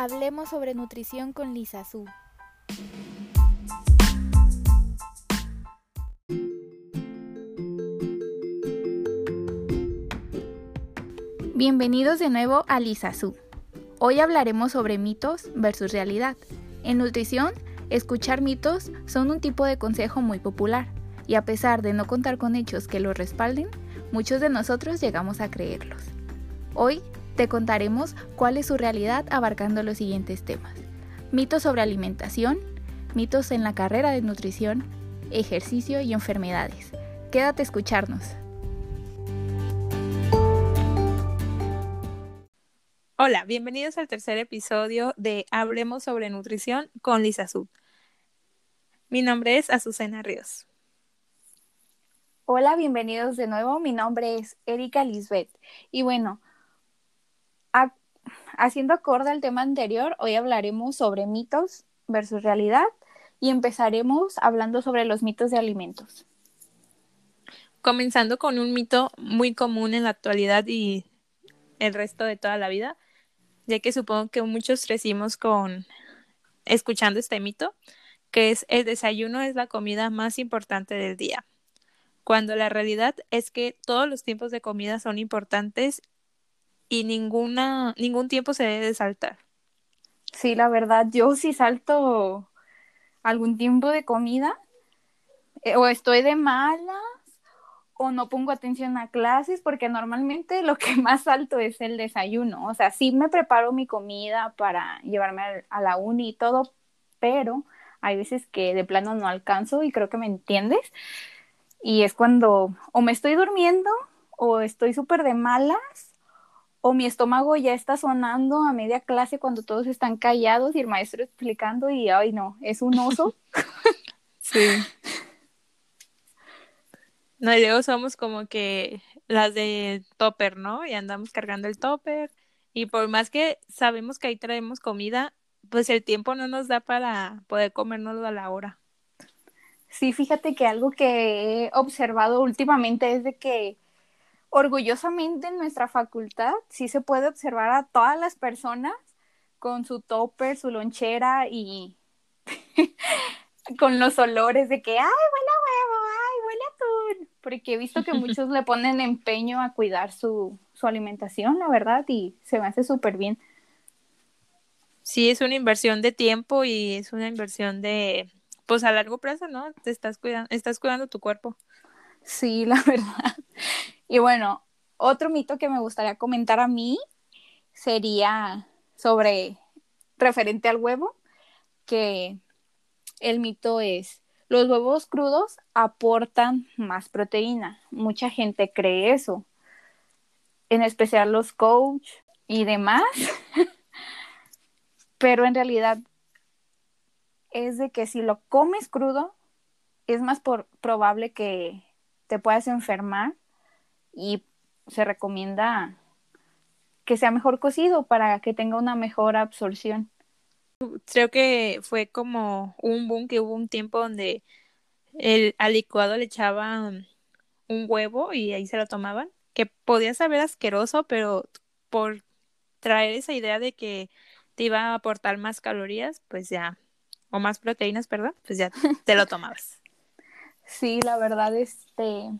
Hablemos sobre nutrición con Lisa Su. Bienvenidos de nuevo a Lisa Su. Hoy hablaremos sobre mitos versus realidad. En nutrición, escuchar mitos son un tipo de consejo muy popular, y a pesar de no contar con hechos que los respalden, muchos de nosotros llegamos a creerlos. Hoy te contaremos cuál es su realidad abarcando los siguientes temas. Mitos sobre alimentación, mitos en la carrera de nutrición, ejercicio y enfermedades. Quédate a escucharnos. Hola, bienvenidos al tercer episodio de Hablemos sobre nutrición con Lisa Sud. Mi nombre es Azucena Ríos. Hola, bienvenidos de nuevo. Mi nombre es Erika Lisbeth. Y bueno, haciendo acorde al tema anterior, hoy hablaremos sobre mitos versus realidad y empezaremos hablando sobre los mitos de alimentos. Comenzando con un mito muy común en la actualidad y el resto de toda la vida, ya que supongo que muchos crecimos con escuchando este mito, que es el desayuno es la comida más importante del día, cuando la realidad es que todos los tiempos de comida son importantes y ninguna, ningún tiempo se debe saltar. Sí, la verdad, yo sí salto algún tiempo de comida, eh, o estoy de malas, o no pongo atención a clases, porque normalmente lo que más salto es el desayuno. O sea, sí me preparo mi comida para llevarme a la uni y todo, pero hay veces que de plano no alcanzo y creo que me entiendes. Y es cuando o me estoy durmiendo o estoy súper de malas o mi estómago ya está sonando a media clase cuando todos están callados y el maestro explicando y ay no, es un oso. sí. No, y luego somos como que las de topper, ¿no? Y andamos cargando el topper y por más que sabemos que ahí traemos comida, pues el tiempo no nos da para poder comérnoslo a la hora. Sí, fíjate que algo que he observado últimamente es de que orgullosamente en nuestra facultad sí se puede observar a todas las personas con su topper, su lonchera y con los olores de que, ay, huele huevo, ay, huele atún, porque he visto que muchos le ponen empeño a cuidar su, su alimentación, la verdad, y se me hace súper bien. Sí, es una inversión de tiempo y es una inversión de, pues a largo plazo, ¿no? Te estás cuidando, estás cuidando tu cuerpo. Sí, la verdad. Y bueno, otro mito que me gustaría comentar a mí sería sobre referente al huevo, que el mito es, los huevos crudos aportan más proteína. Mucha gente cree eso, en especial los coach y demás, pero en realidad es de que si lo comes crudo, es más probable que te puedas enfermar y se recomienda que sea mejor cocido para que tenga una mejor absorción. Creo que fue como un boom que hubo un tiempo donde el, al licuado le echaban un huevo y ahí se lo tomaban, que podía saber asqueroso, pero por traer esa idea de que te iba a aportar más calorías, pues ya, o más proteínas, perdón, pues ya te lo tomabas. Sí, la verdad, este,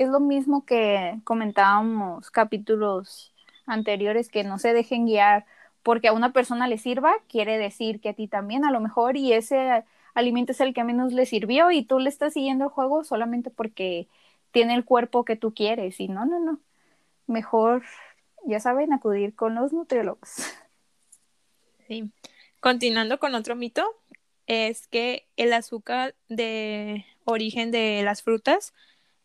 es lo mismo que comentábamos capítulos anteriores, que no se dejen guiar porque a una persona le sirva, quiere decir que a ti también a lo mejor y ese alimento es el que menos le sirvió y tú le estás siguiendo el juego solamente porque tiene el cuerpo que tú quieres y no, no, no. Mejor, ya saben, acudir con los nutriólogos. Sí. Continuando con otro mito, es que el azúcar de origen de las frutas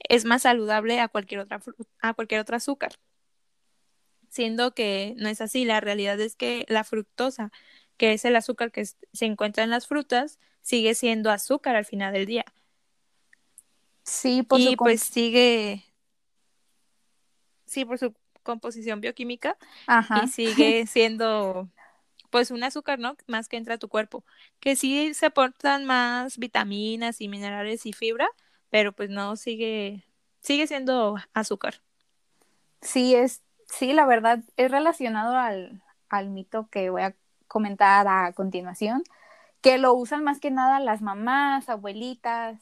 es más saludable a cualquier otra a cualquier otro azúcar. Siendo que no es así, la realidad es que la fructosa, que es el azúcar que se encuentra en las frutas, sigue siendo azúcar al final del día. Sí, por y pues sigue sí por su composición bioquímica y sigue siendo pues un azúcar, ¿no? Más que entra a tu cuerpo, que sí se aportan más vitaminas y minerales y fibra, pero pues no sigue, sigue siendo azúcar. Sí, es, sí, la verdad, es relacionado al, al mito que voy a comentar a continuación, que lo usan más que nada las mamás, abuelitas,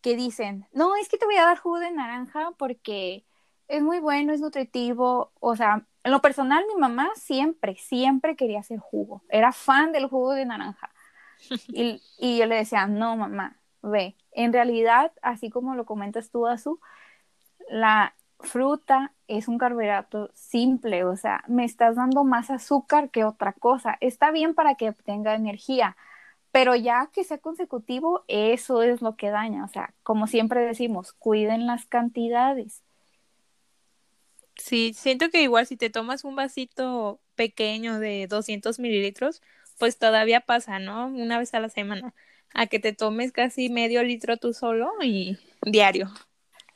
que dicen, no, es que te voy a dar jugo de naranja porque es muy bueno, es nutritivo, o sea, en lo personal mi mamá siempre, siempre quería hacer jugo, era fan del jugo de naranja. Y, y yo le decía, no, mamá, ve, en realidad, así como lo comentas tú, Azu, la fruta es un carbohidrato simple, o sea, me estás dando más azúcar que otra cosa. Está bien para que tenga energía, pero ya que sea consecutivo, eso es lo que daña. O sea, como siempre decimos, cuiden las cantidades. Sí, siento que igual si te tomas un vasito pequeño de 200 mililitros, pues todavía pasa, ¿no? Una vez a la semana, a que te tomes casi medio litro tú solo y diario.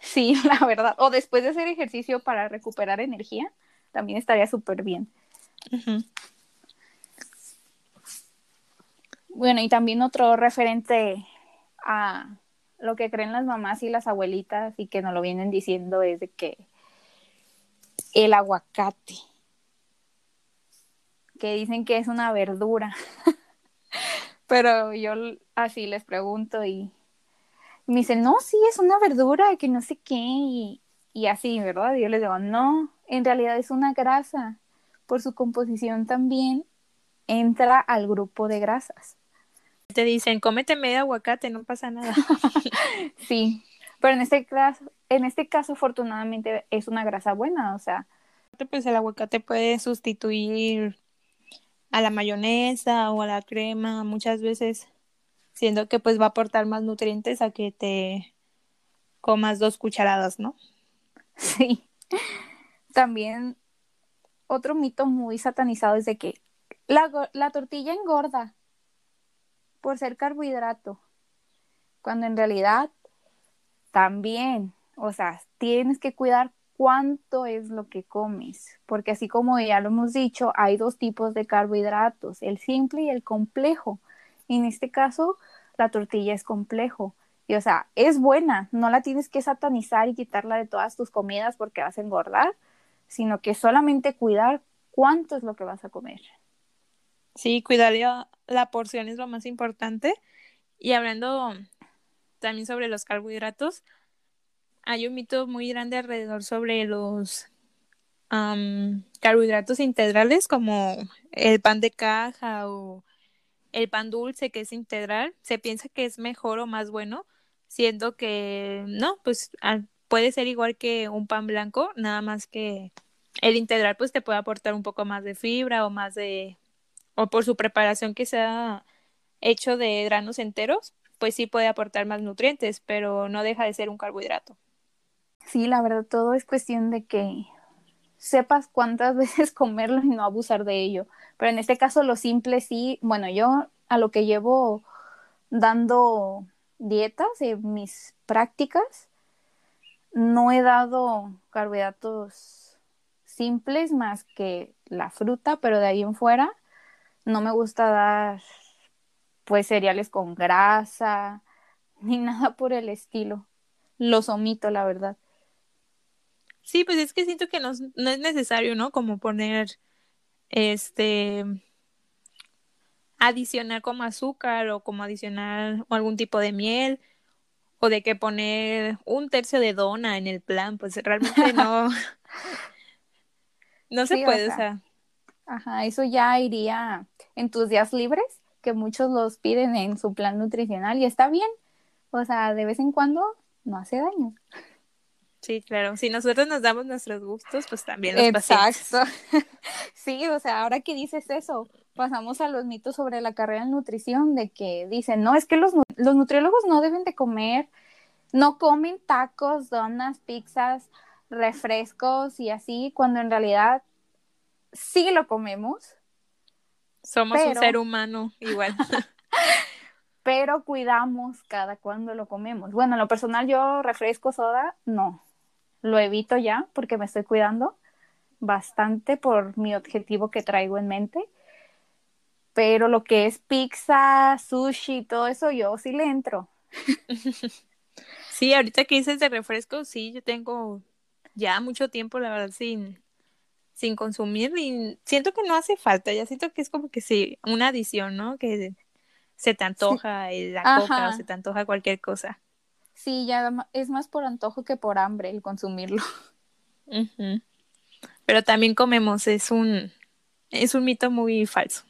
Sí, la verdad. O después de hacer ejercicio para recuperar energía, también estaría súper bien. Bueno, y también otro referente a lo que creen las mamás y las abuelitas y que nos lo vienen diciendo es de que el aguacate, que dicen que es una verdura, pero yo así les pregunto y me dicen, no, sí, es una verdura, que no sé qué, y, así, ¿verdad? Y yo les digo, no, en realidad es una grasa. Por su composición también entra al grupo de grasas. Te dicen, cómete medio aguacate, no pasa nada. sí, pero en este caso, en este caso, afortunadamente, es una grasa buena, o sea. Pues el aguacate puede sustituir a la mayonesa o a la crema muchas veces siendo que pues va a aportar más nutrientes a que te comas dos cucharadas, ¿no? Sí. También otro mito muy satanizado es de que la, la tortilla engorda por ser carbohidrato, cuando en realidad también, o sea, tienes que cuidar cuánto es lo que comes, porque así como ya lo hemos dicho, hay dos tipos de carbohidratos, el simple y el complejo. En este caso, la tortilla es complejo. Y o sea, es buena, no la tienes que satanizar y quitarla de todas tus comidas porque vas a engordar, sino que solamente cuidar cuánto es lo que vas a comer. Sí, cuidar la porción es lo más importante. Y hablando también sobre los carbohidratos, hay un mito muy grande alrededor sobre los carbohidratos integrales como el pan de caja o el pan dulce que es integral, se piensa que es mejor o más bueno, siendo que no, pues puede ser igual que un pan blanco, nada más que el integral pues te puede aportar un poco más de fibra o más de, o por su preparación que sea hecho de granos enteros, pues sí puede aportar más nutrientes, pero no deja de ser un carbohidrato. Sí, la verdad, todo es cuestión de que sepas cuántas veces comerlo y no abusar de ello. Pero en este caso lo simple sí, bueno, yo a lo que llevo dando dietas en mis prácticas, no he dado carbohidratos simples más que la fruta, pero de ahí en fuera no me gusta dar pues cereales con grasa ni nada por el estilo. Los omito, la verdad. Sí, pues es que siento que no, no es necesario, ¿no? Como poner este adicionar como azúcar o como adicionar algún tipo de miel o de que poner un tercio de dona en el plan, pues realmente no no se puede, o sea, Ajá, eso ya iría en tus días libres, que muchos los piden en su plan nutricional y está bien. O sea, de vez en cuando no hace daño. Sí, claro. Si nosotros nos damos nuestros gustos, pues también los Exacto. sí, o sea, ahora que dices eso, pasamos a los mitos sobre la carrera en nutrición, de que dicen, no, es que los, los nutriólogos no deben de comer, no comen tacos, donas, pizzas, refrescos y así, cuando en realidad sí lo comemos. Somos un ser humano igual. pero cuidamos cada cuando lo comemos. Bueno, en lo personal yo refresco soda, no, lo evito ya porque me estoy cuidando bastante por mi objetivo que traigo en mente. Pero lo que es pizza, sushi, todo eso, yo sí le entro. Sí, ahorita que dices de refresco, sí, yo tengo ya mucho tiempo, la verdad, sin, sin consumir y siento que no hace falta, ya siento que es como que sí, una adición, ¿no? Que se te antoja la coca o se te antoja cualquier cosa. Sí, ya es más por antojo que por hambre el consumirlo. Pero también comemos, es un, es un mito muy falso.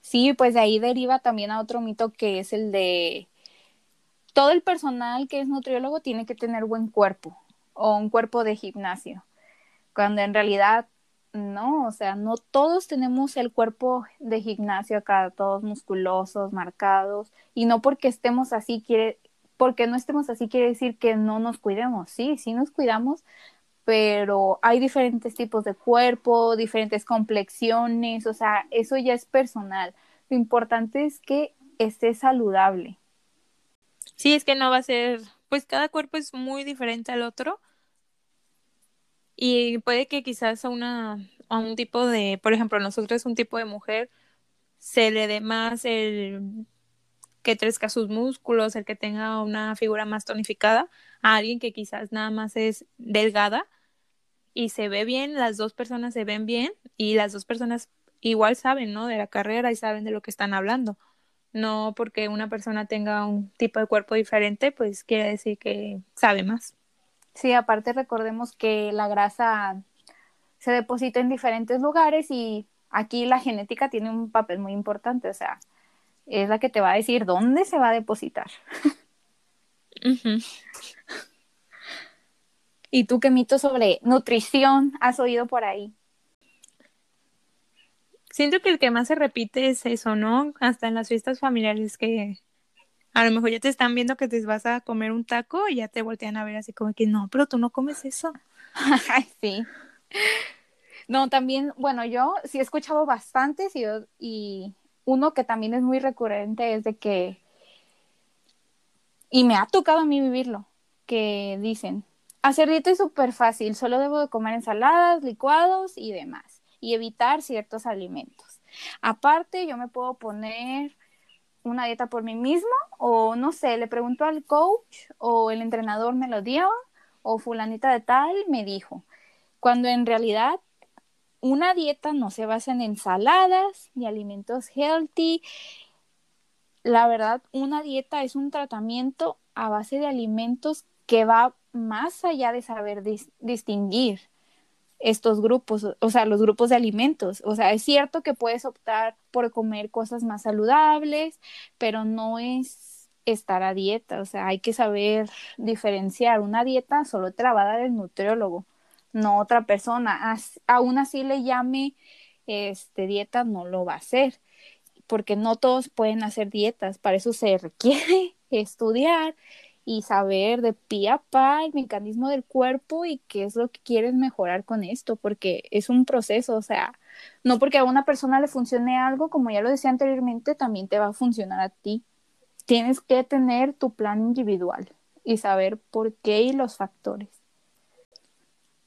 Sí, pues de ahí deriva también a otro mito que es el de todo el personal que es nutriólogo tiene que tener buen cuerpo o un cuerpo de gimnasio, cuando en realidad no, o sea, no todos tenemos el cuerpo de gimnasio acá, todos musculosos, marcados, y no porque estemos así quiere, porque no estemos así quiere decir que no nos cuidemos, sí, sí nos cuidamos, pero hay diferentes tipos de cuerpo, diferentes complexiones, o sea, eso ya es personal. Lo importante es que esté saludable. Sí, es que no va a ser, pues cada cuerpo es muy diferente al otro y puede que quizás a una a un tipo de, por ejemplo, nosotros un tipo de mujer se le dé más el que crezca sus músculos, el que tenga una figura más tonificada, a alguien que quizás nada más es delgada y se ve bien, las dos personas se ven bien y las dos personas igual saben, ¿no? De la carrera y saben de lo que están hablando. No porque una persona tenga un tipo de cuerpo diferente, pues quiere decir que sabe más. Sí, aparte recordemos que la grasa se deposita en diferentes lugares y aquí la genética tiene un papel muy importante, o sea, es la que te va a decir dónde se va a depositar. ¿Y tú qué mito sobre nutrición has oído por ahí? Siento que el que más se repite es eso, ¿no? Hasta en las fiestas familiares que a lo mejor ya te están viendo que te vas a comer un taco y ya te voltean a ver así como que no, pero tú no comes eso. sí. No, también, bueno, yo sí he escuchado bastantes y, y uno que también es muy recurrente es de que, y me ha tocado a mí vivirlo, que dicen, hacer dieta es súper fácil, solo debo de comer ensaladas, licuados y demás, y evitar ciertos alimentos. Aparte, yo me puedo poner una dieta por mí mismo o no sé, le pregunto al coach o el entrenador me lo dio o fulanita de tal me dijo. Cuando en realidad una dieta no se basa en ensaladas ni alimentos healthy. La verdad, una dieta es un tratamiento a base de alimentos que va más allá de saber distinguir estos grupos, o sea, los grupos de alimentos. O sea, es cierto que puedes optar por comer cosas más saludables, pero no es estar a dieta. O sea, hay que saber diferenciar. Una dieta solo te la va a dar el nutriólogo, no otra persona. aún así le llame este, dieta, no lo va a hacer, porque no todos pueden hacer dietas. Para eso se requiere estudiar y saber de pie a pa el mecanismo del cuerpo y qué es lo que quieres mejorar con esto, porque es un proceso, o sea, no porque a una persona le funcione algo, como ya lo decía anteriormente, también te va a funcionar a ti. Tienes que tener tu plan individual y saber por qué y los factores.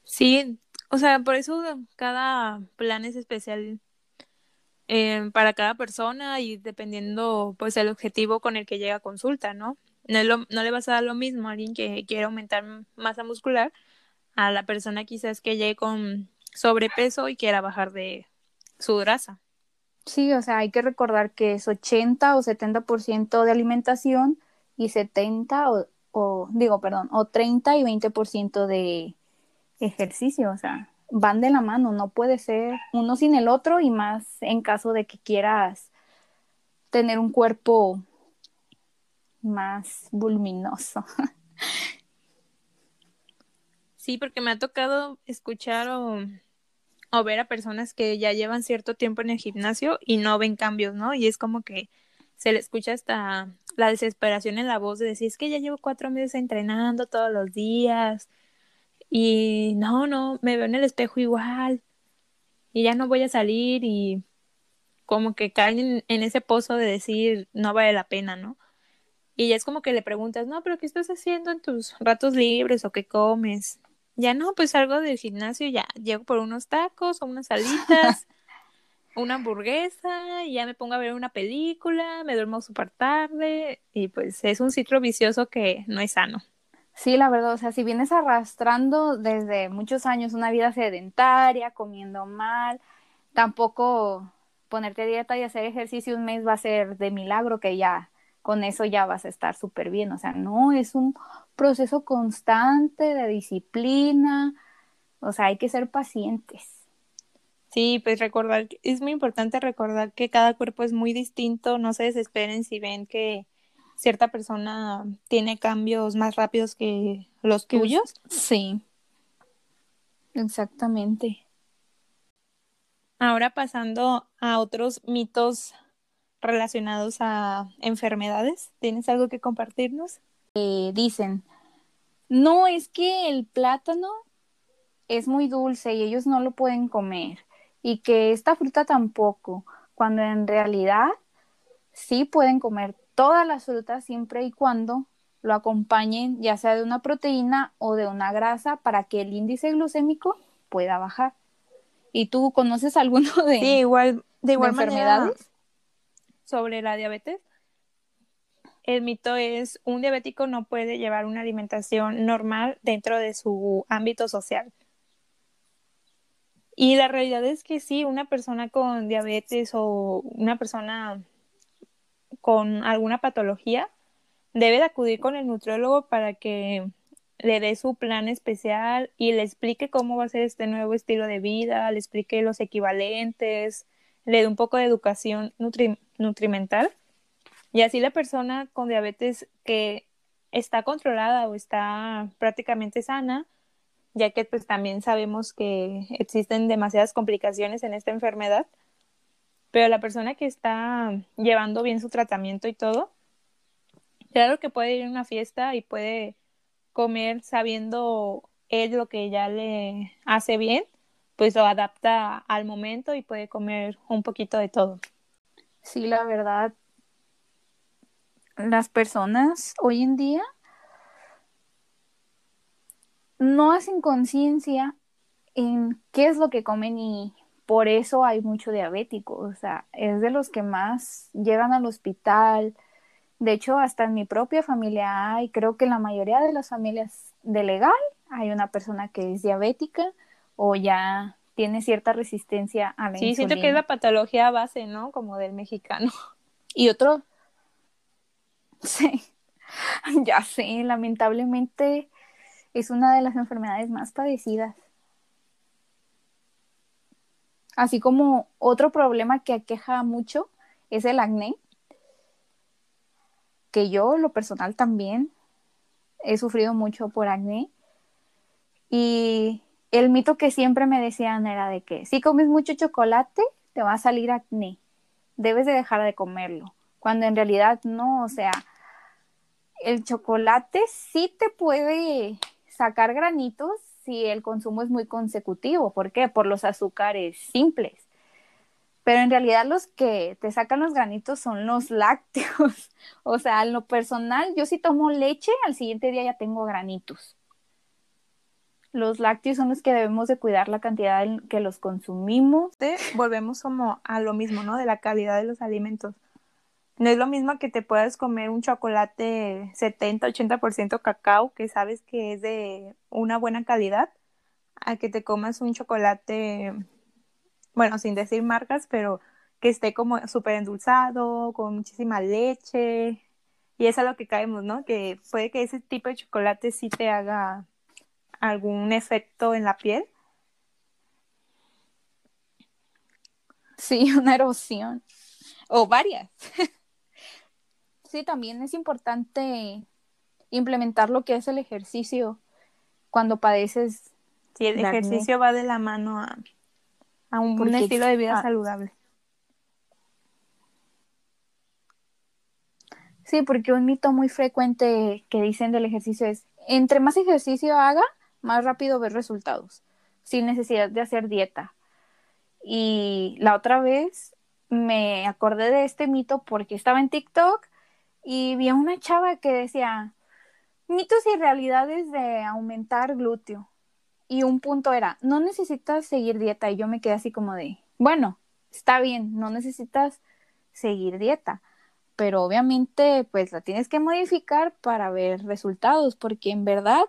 Sí, o sea, por eso cada plan es especial eh, para cada persona y dependiendo pues el objetivo con el que llega a consulta, ¿no? No, le vas a dar lo mismo a alguien que quiere aumentar masa muscular a la persona quizás que llegue con sobrepeso y quiera bajar de su grasa. Sí, o sea, hay que recordar que es 80 o 70% de alimentación y 70 o, o, digo, perdón, o 30 y 20% de ejercicio, o sea, van de la mano, no puede ser uno sin el otro y más en caso de que quieras tener un cuerpo más voluminoso. Sí, porque me ha tocado escuchar o, o, ver a personas que ya llevan cierto tiempo en el gimnasio y no ven cambios, ¿no? Y es como que se le escucha hasta la desesperación en la voz de decir, es que ya llevo cuatro meses entrenando todos los días y no, no, me veo en el espejo igual y ya no voy a salir y como que caen en ese pozo de decir, no vale la pena, ¿no? Y ya es como que le preguntas, no, pero ¿qué estás haciendo en tus ratos libres o qué comes? Ya no, pues salgo del gimnasio, ya llego por unos tacos o unas salitas, una hamburguesa, y ya me pongo a ver una película, me duermo súper tarde y pues es un ciclo vicioso que no es sano. Sí, la verdad, o sea, si vienes arrastrando desde muchos años una vida sedentaria, comiendo mal, tampoco ponerte a dieta y hacer ejercicio un mes va a ser de milagro que ya con eso ya vas a estar súper bien. O sea, no, es un proceso constante de disciplina. O sea, hay que ser pacientes. Sí, pues recordar, es muy importante recordar que cada cuerpo es muy distinto. No se desesperen si ven que cierta persona tiene cambios más rápidos que los tuyos. Sí. Exactamente. Ahora pasando a otros mitos relacionados a enfermedades, ¿tienes algo que compartirnos? Eh, dicen, no es que el plátano es muy dulce y ellos no lo pueden comer y que esta fruta tampoco, cuando en realidad sí pueden comer todas las frutas siempre y cuando lo acompañen ya sea de una proteína o de una grasa para que el índice glucémico pueda bajar. ¿Y tú conoces alguno de, sí, igual, de igual enfermedades? Sobre la diabetes. El mito es un diabético no puede llevar una alimentación normal dentro de su ámbito social. Y la realidad es que sí, una persona con diabetes o una persona con alguna patología, debe de acudir con el nutriólogo para que le dé su plan especial y le explique cómo va a ser este nuevo estilo de vida, le explique los equivalentes, le dé un poco de educación nutrimental. Y así la persona con diabetes que está controlada o está prácticamente sana, ya que pues también sabemos que existen demasiadas complicaciones en esta enfermedad, pero la persona que está llevando bien su tratamiento y todo, claro que puede ir a una fiesta y puede comer sabiendo él lo que ya le hace bien, pues lo adapta al momento y puede comer un poquito de todo. Sí, la verdad, las personas hoy en día no hacen conciencia en qué es lo que comen y por eso hay mucho diabético, o sea, es de los que más llegan al hospital. De hecho, hasta en mi propia familia hay, creo que en la mayoría de las familias de legal hay una persona que es diabética o ya tiene cierta resistencia a la sí, siento que es la patología base, ¿no? Como del mexicano. Y otro, sí, ya sé, lamentablemente es una de las enfermedades más padecidas. Así como otro problema que aqueja mucho es el acné, que yo, lo personal, también he sufrido mucho por acné. Y el mito que siempre me decían era de que si comes mucho chocolate, te va a salir acné. Debes de dejar de comerlo. Cuando en realidad no, o sea, el chocolate sí te puede sacar granitos si el consumo es muy consecutivo. ¿Por qué? Por los azúcares simples. Pero en realidad los que te sacan los granitos son los lácteos. o sea, en lo personal, yo si tomo leche, al siguiente día ya tengo granitos. Los lácteos son los que debemos de cuidar la cantidad en que los consumimos. Volvemos como a lo mismo, ¿no? De la calidad de los alimentos. No es lo mismo que te puedas comer un chocolate 70-80% cacao, que sabes que es de una buena calidad, a que te comas un chocolate, bueno, sin decir marcas, pero que esté como súper endulzado, con muchísima leche. Y es a lo que caemos, ¿no? Que puede que ese tipo de chocolate sí te haga algún efecto en la piel. Sí, una erosión. O varias. sí, también es importante implementar lo que es el ejercicio cuando padeces. Sí, el ejercicio va de la mano a, a un, estilo de vida ah. saludable. Sí, porque un mito muy frecuente que dicen del ejercicio es, entre más ejercicio haga, más rápido ver resultados, sin necesidad de hacer dieta. Y la otra vez me acordé de este mito porque estaba en TikTok y vi a una chava que decía mitos y realidades de aumentar glúteo. Y un punto era, no necesitas seguir dieta. Y yo me quedé así como de, bueno, está bien, no necesitas seguir dieta, pero obviamente pues la tienes que modificar para ver resultados, porque en verdad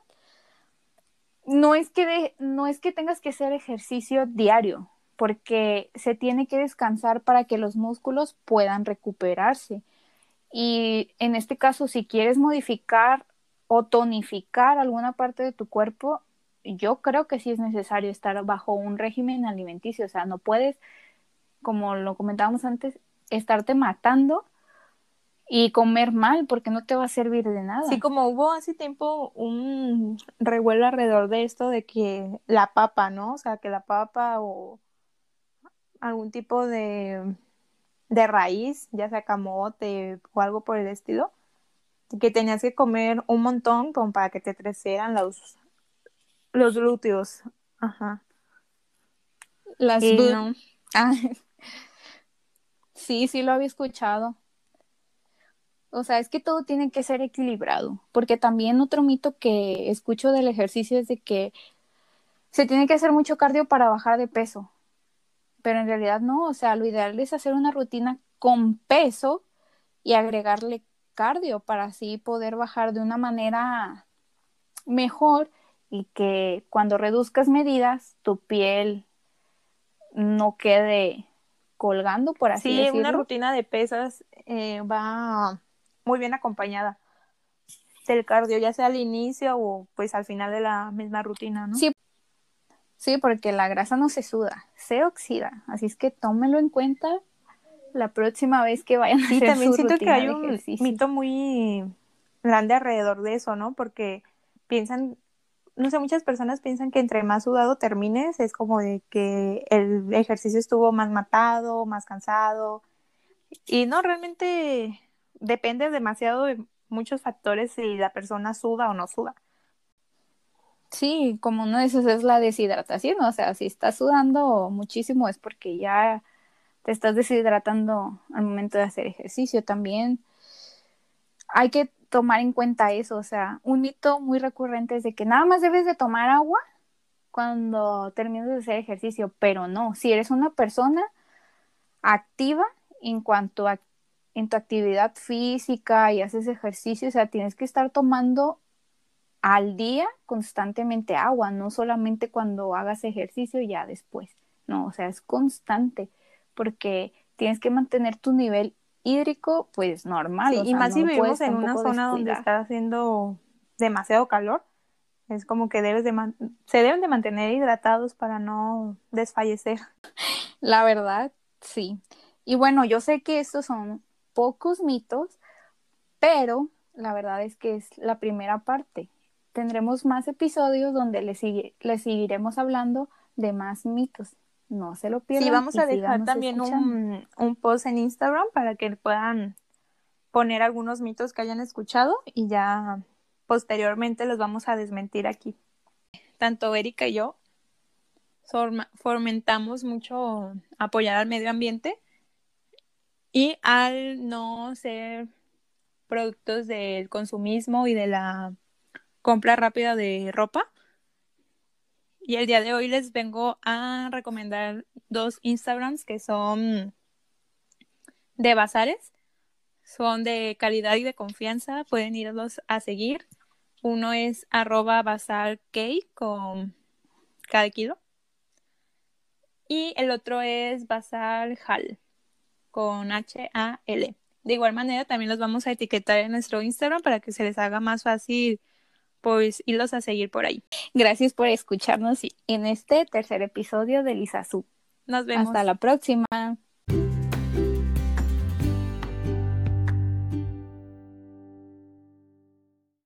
no es que, no es que tengas que hacer ejercicio diario, porque se tiene que descansar para que los músculos puedan recuperarse. Y en este caso, si quieres modificar o tonificar alguna parte de tu cuerpo, yo creo que sí es necesario estar bajo un régimen alimenticio. O sea, no puedes, como lo comentábamos antes, estarte matando y comer mal porque no te va a servir de nada. Sí, como hubo hace tiempo un revuelo alrededor de esto de que la papa, ¿no? O sea, que la papa o algún tipo de, de raíz, ya sea camote o algo por el estilo, que tenías que comer un montón como para que te crecieran los, los glúteos. Ajá. Las ah. Sí, sí lo había escuchado. O sea, es que todo tiene que ser equilibrado, porque también otro mito que escucho del ejercicio es de que se tiene que hacer mucho cardio para bajar de peso, pero en realidad no, o sea, lo ideal es hacer una rutina con peso y agregarle cardio para así poder bajar de una manera mejor y que cuando reduzcas medidas tu piel no quede colgando, por así decirlo. Sí, una rutina de pesas eh, va muy bien acompañada del cardio, ya sea al inicio o pues al final de la misma rutina, ¿no? Sí, sí, porque la grasa no se suda, se oxida, así es que tómelo en cuenta la próxima vez que vayan a sí, hacer también su siento que hay un mito muy grande alrededor de eso, ¿no? Porque piensan, no sé, muchas personas piensan que entre más sudado termines es como de que el ejercicio estuvo más matado, más cansado. Y no, realmente depende demasiado de muchos factores si la persona suda o no suda. Sí, como uno de esos es la deshidratación, o sea, si estás sudando muchísimo es porque ya te estás deshidratando al momento de hacer ejercicio también. Hay que tomar en cuenta eso, o sea, un mito muy recurrente es de que nada más debes de tomar agua cuando termines de hacer ejercicio, pero no, si eres una persona activa en cuanto a en tu actividad física y haces ejercicio, o sea, tienes que estar tomando al día constantemente agua, no solamente cuando hagas ejercicio ya después, no, o sea, es constante, porque tienes que mantener tu nivel hídrico pues normal. y más si vivimos en una zona donde está haciendo demasiado calor, es como que debes de se deben de mantener hidratados para no desfallecer. La verdad, sí. Y bueno, yo sé que estos son pocos mitos, pero la verdad es que es la primera parte. Tendremos más episodios donde les, seguiremos hablando de más mitos. No se lo pierdan. Sí, vamos a dejar también un, un, post en Instagram para que puedan poner algunos mitos que hayan escuchado y ya posteriormente los vamos a desmentir aquí. Tanto Erika y yo fomentamos mucho apoyar al medio ambiente y al no ser productos del consumismo y de la compra rápida de ropa. Y el día de hoy les vengo a recomendar dos Instagrams que son de bazares. Son de calidad y de confianza. Pueden irlos a seguir. Uno es arroba bazar con cada kilo. Y el otro es bazar hal con H-A-L. De igual manera, también los vamos a etiquetar en nuestro Instagram para que se les haga más fácil pues irlos a seguir por ahí. Gracias por escucharnos en este tercer episodio de Lizazú. Nos vemos. Hasta la próxima.